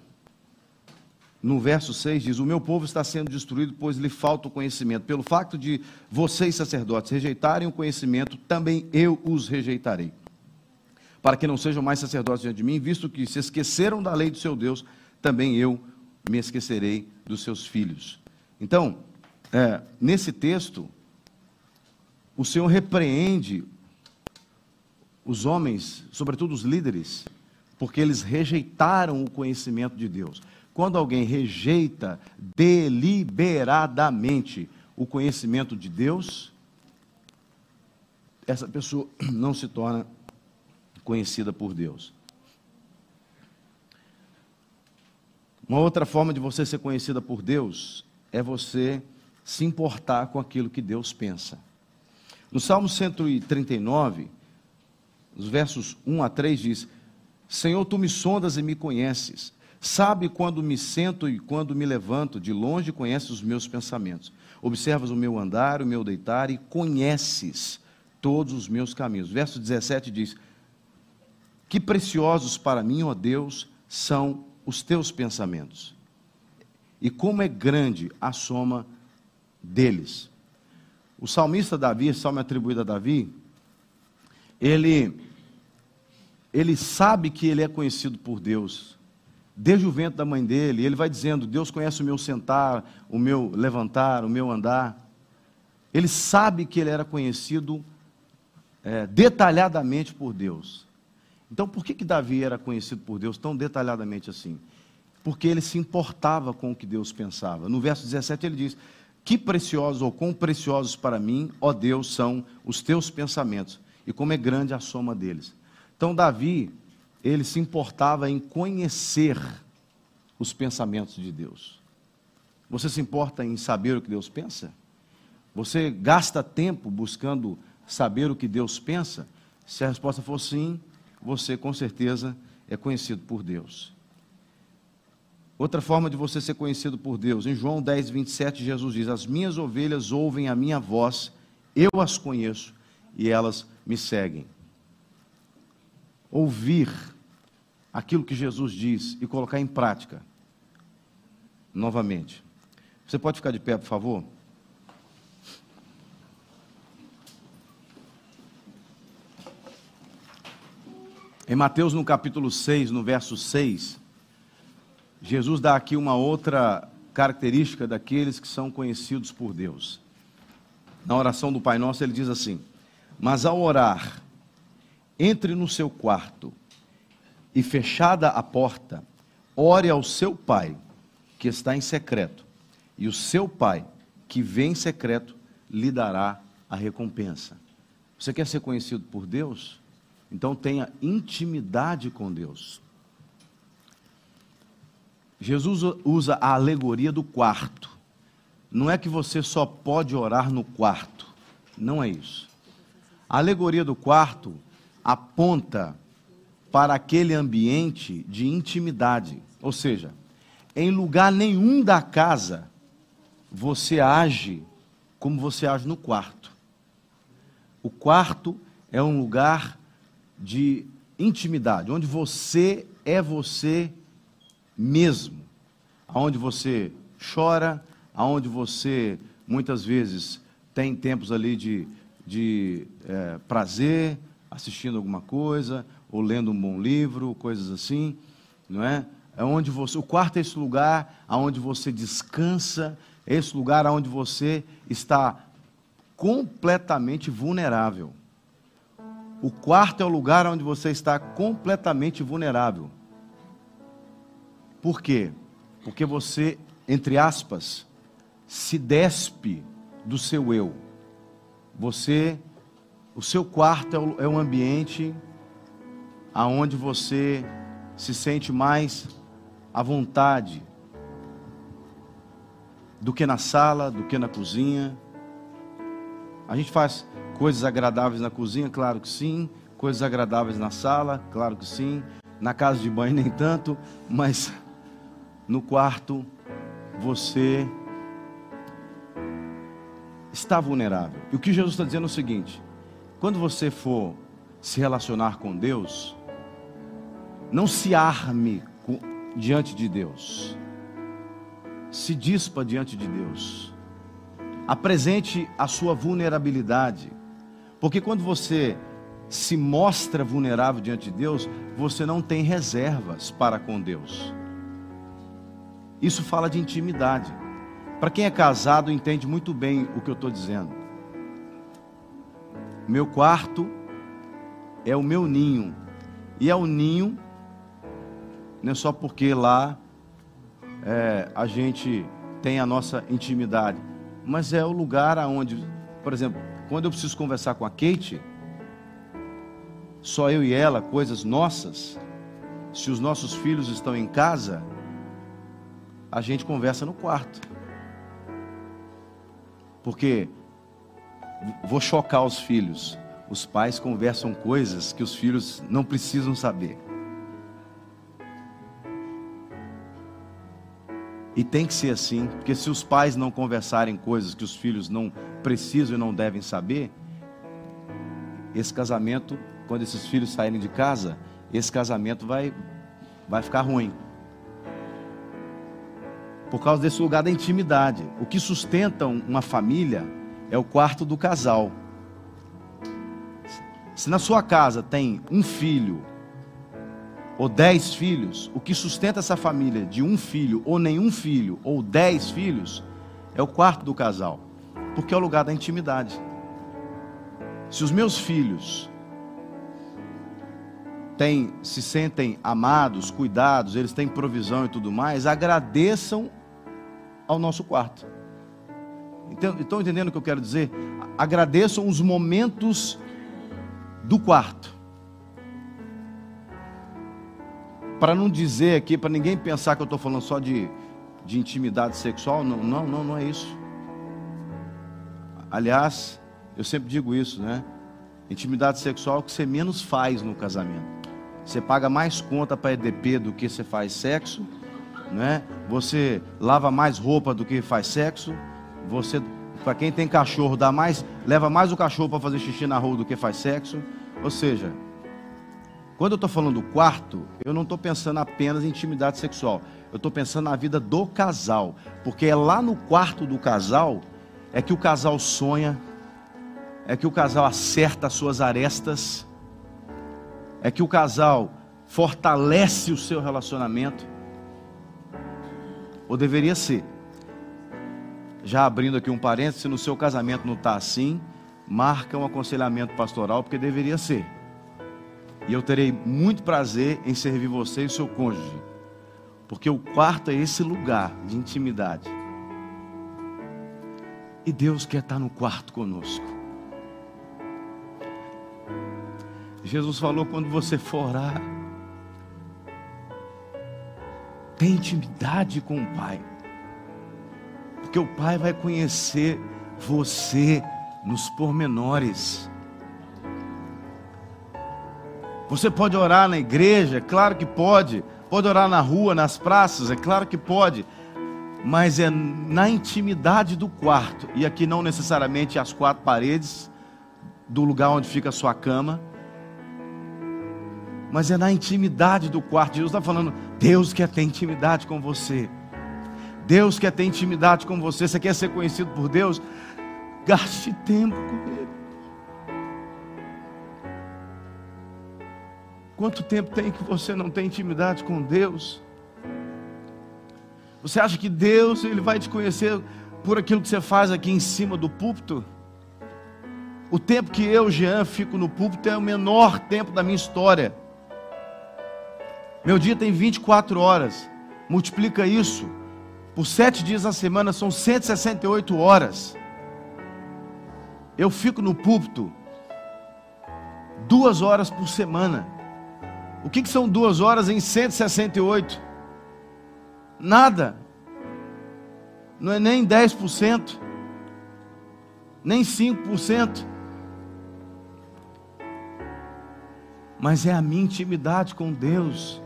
no verso 6 diz: O meu povo está sendo destruído, pois lhe falta o conhecimento. Pelo facto de vocês, sacerdotes, rejeitarem o conhecimento, também eu os rejeitarei. Para que não sejam mais sacerdotes diante de mim, visto que se esqueceram da lei do seu Deus, também eu me esquecerei dos seus filhos. Então, é, nesse texto, o Senhor repreende os homens, sobretudo os líderes, porque eles rejeitaram o conhecimento de Deus. Quando alguém rejeita deliberadamente o conhecimento de Deus, essa pessoa não se torna conhecida por Deus. Uma outra forma de você ser conhecida por Deus é você se importar com aquilo que Deus pensa. No Salmo 139, os versos 1 a 3 diz: Senhor, tu me sondas e me conheces. Sabe quando me sento e quando me levanto, de longe conheces os meus pensamentos. Observas o meu andar, o meu deitar e conheces todos os meus caminhos. Verso 17 diz: Que preciosos para mim, ó Deus, são os teus pensamentos. E como é grande a soma deles. O salmista Davi, salmo atribuído a Davi, ele ele sabe que ele é conhecido por Deus desde o ventre da mãe dele, ele vai dizendo: Deus conhece o meu sentar, o meu levantar, o meu andar. Ele sabe que ele era conhecido é, detalhadamente por Deus. Então, por que, que Davi era conhecido por Deus tão detalhadamente assim? Porque ele se importava com o que Deus pensava. No verso 17 ele diz: Que preciosos ou quão preciosos para mim, ó Deus, são os teus pensamentos, e como é grande a soma deles. Então, Davi, ele se importava em conhecer os pensamentos de Deus. Você se importa em saber o que Deus pensa? Você gasta tempo buscando saber o que Deus pensa? Se a resposta for sim, você com certeza é conhecido por Deus. Outra forma de você ser conhecido por Deus, em João 10, 27, Jesus diz: As minhas ovelhas ouvem a minha voz, eu as conheço e elas me seguem ouvir aquilo que Jesus diz e colocar em prática. Novamente. Você pode ficar de pé, por favor? Em Mateus, no capítulo 6, no verso 6, Jesus dá aqui uma outra característica daqueles que são conhecidos por Deus. Na oração do Pai Nosso, ele diz assim: Mas ao orar, entre no seu quarto e, fechada a porta, ore ao seu pai, que está em secreto, e o seu pai, que vem em secreto, lhe dará a recompensa. Você quer ser conhecido por Deus? Então tenha intimidade com Deus. Jesus usa a alegoria do quarto. Não é que você só pode orar no quarto. Não é isso. A alegoria do quarto aponta para aquele ambiente de intimidade. Ou seja, em lugar nenhum da casa você age como você age no quarto. O quarto é um lugar de intimidade, onde você é você mesmo, aonde você chora, aonde você muitas vezes tem tempos ali de, de é, prazer, assistindo alguma coisa, ou lendo um bom livro, coisas assim, não é? É onde você, o quarto é esse lugar aonde você descansa, é esse lugar aonde você está completamente vulnerável. O quarto é o lugar onde você está completamente vulnerável. Por quê? Porque você, entre aspas, se despe do seu eu. Você o seu quarto é, é um ambiente aonde você se sente mais à vontade do que na sala, do que na cozinha. A gente faz coisas agradáveis na cozinha, claro que sim. Coisas agradáveis na sala, claro que sim. Na casa de banho nem tanto, mas no quarto você está vulnerável. E o que Jesus está dizendo é o seguinte: quando você for se relacionar com Deus, não se arme diante de Deus, se dispa diante de Deus, apresente a sua vulnerabilidade, porque quando você se mostra vulnerável diante de Deus, você não tem reservas para com Deus. Isso fala de intimidade. Para quem é casado, entende muito bem o que eu estou dizendo. Meu quarto é o meu ninho. E é o ninho, não é só porque lá é, a gente tem a nossa intimidade, mas é o lugar aonde, por exemplo, quando eu preciso conversar com a Kate, só eu e ela, coisas nossas, se os nossos filhos estão em casa, a gente conversa no quarto. Porque vou chocar os filhos. Os pais conversam coisas que os filhos não precisam saber. E tem que ser assim, porque se os pais não conversarem coisas que os filhos não precisam e não devem saber, esse casamento quando esses filhos saírem de casa, esse casamento vai, vai ficar ruim. Por causa desse lugar da intimidade. O que sustenta uma família é o quarto do casal. Se na sua casa tem um filho ou dez filhos, o que sustenta essa família de um filho ou nenhum filho ou dez filhos é o quarto do casal, porque é o lugar da intimidade. Se os meus filhos têm, se sentem amados, cuidados, eles têm provisão e tudo mais, agradeçam ao nosso quarto. Estão entendendo o que eu quero dizer? Agradeçam os momentos do quarto. Para não dizer aqui, para ninguém pensar que eu estou falando só de, de intimidade sexual, não, não, não, não é isso. Aliás, eu sempre digo isso, né? Intimidade sexual é o que você menos faz no casamento. Você paga mais conta para EDP do que você faz sexo, né? Você lava mais roupa do que faz sexo. Você, para quem tem cachorro, dá mais, leva mais o cachorro para fazer xixi na rua do que faz sexo. Ou seja, quando eu estou falando do quarto, eu não estou pensando apenas em intimidade sexual. Eu estou pensando na vida do casal, porque é lá no quarto do casal é que o casal sonha, é que o casal acerta as suas arestas é que o casal fortalece o seu relacionamento, ou deveria ser. Já abrindo aqui um parênteses, se no seu casamento não está assim, marca um aconselhamento pastoral, porque deveria ser. E eu terei muito prazer em servir você e o seu cônjuge, porque o quarto é esse lugar de intimidade. E Deus quer estar no quarto conosco. Jesus falou: quando você for orar, tem intimidade com o Pai, porque o Pai vai conhecer você nos pormenores. Você pode orar na igreja, é claro que pode. Pode orar na rua, nas praças, é claro que pode. Mas é na intimidade do quarto, e aqui não necessariamente as quatro paredes do lugar onde fica a sua cama, mas é na intimidade do quarto. Jesus está falando, Deus quer ter intimidade com você. Deus quer ter intimidade com você. Você quer ser conhecido por Deus? Gaste tempo com Ele. Quanto tempo tem que você não tem intimidade com Deus? Você acha que Deus ele vai te conhecer por aquilo que você faz aqui em cima do púlpito? O tempo que eu, Jean, fico no púlpito é o menor tempo da minha história. Meu dia tem 24 horas. Multiplica isso por sete dias na semana, são 168 horas. Eu fico no púlpito duas horas por semana. O que, que são duas horas em 168? Nada. Não é nem 10%, nem 5% mas é a minha intimidade com Deus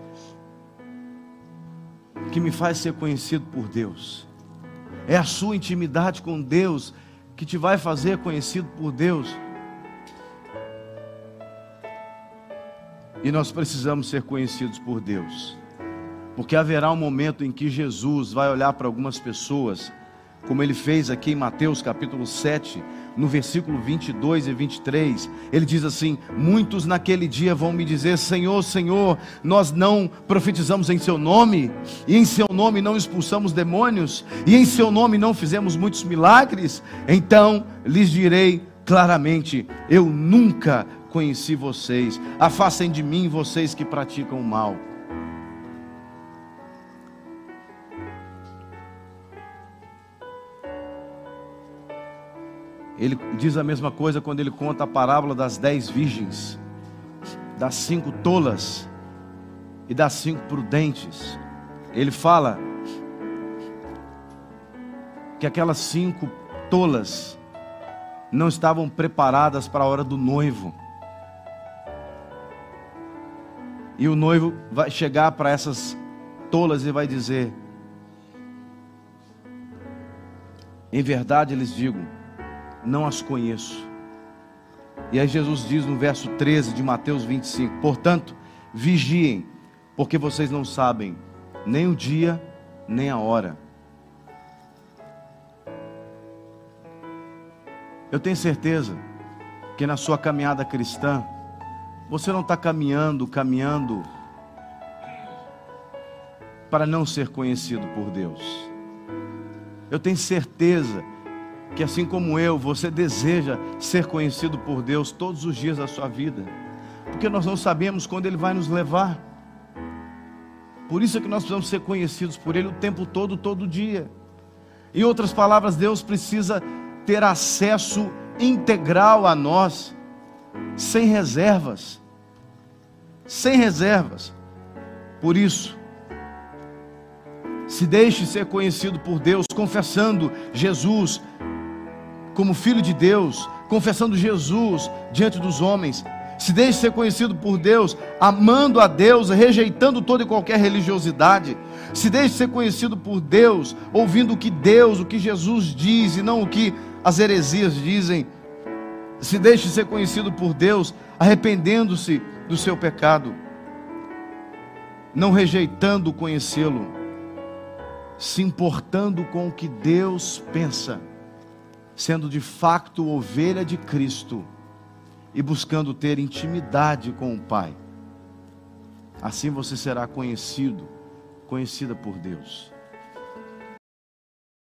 que me faz ser conhecido por Deus. É a sua intimidade com Deus que te vai fazer conhecido por Deus. E nós precisamos ser conhecidos por Deus. Porque haverá um momento em que Jesus vai olhar para algumas pessoas, como ele fez aqui em Mateus capítulo 7, no versículo 22 e 23, ele diz assim: Muitos naquele dia vão me dizer: Senhor, Senhor, nós não profetizamos em Seu nome, e em Seu nome não expulsamos demônios, e em Seu nome não fizemos muitos milagres. Então lhes direi claramente: Eu nunca conheci vocês, afastem de mim vocês que praticam o mal. Ele diz a mesma coisa quando ele conta a parábola das dez virgens, das cinco tolas e das cinco prudentes. Ele fala que aquelas cinco tolas não estavam preparadas para a hora do noivo. E o noivo vai chegar para essas tolas e vai dizer: Em verdade lhes digo, não as conheço. E aí Jesus diz no verso 13 de Mateus 25: Portanto, vigiem, porque vocês não sabem nem o dia, nem a hora. Eu tenho certeza que na sua caminhada cristã, você não está caminhando, caminhando para não ser conhecido por Deus. Eu tenho certeza que assim como eu, você deseja ser conhecido por Deus todos os dias da sua vida, porque nós não sabemos quando Ele vai nos levar. Por isso é que nós precisamos ser conhecidos por Ele o tempo todo, todo dia. Em outras palavras, Deus precisa ter acesso integral a nós, sem reservas. Sem reservas. Por isso, se deixe ser conhecido por Deus, confessando Jesus como filho de Deus, confessando Jesus diante dos homens. Se deixe ser conhecido por Deus, amando a Deus, rejeitando toda e qualquer religiosidade. Se deixe ser conhecido por Deus, ouvindo o que Deus, o que Jesus diz e não o que as heresias dizem. Se deixe ser conhecido por Deus, arrependendo-se do seu pecado, não rejeitando conhecê-lo, se importando com o que Deus pensa sendo de facto ovelha de Cristo e buscando ter intimidade com o Pai. Assim você será conhecido, conhecida por Deus.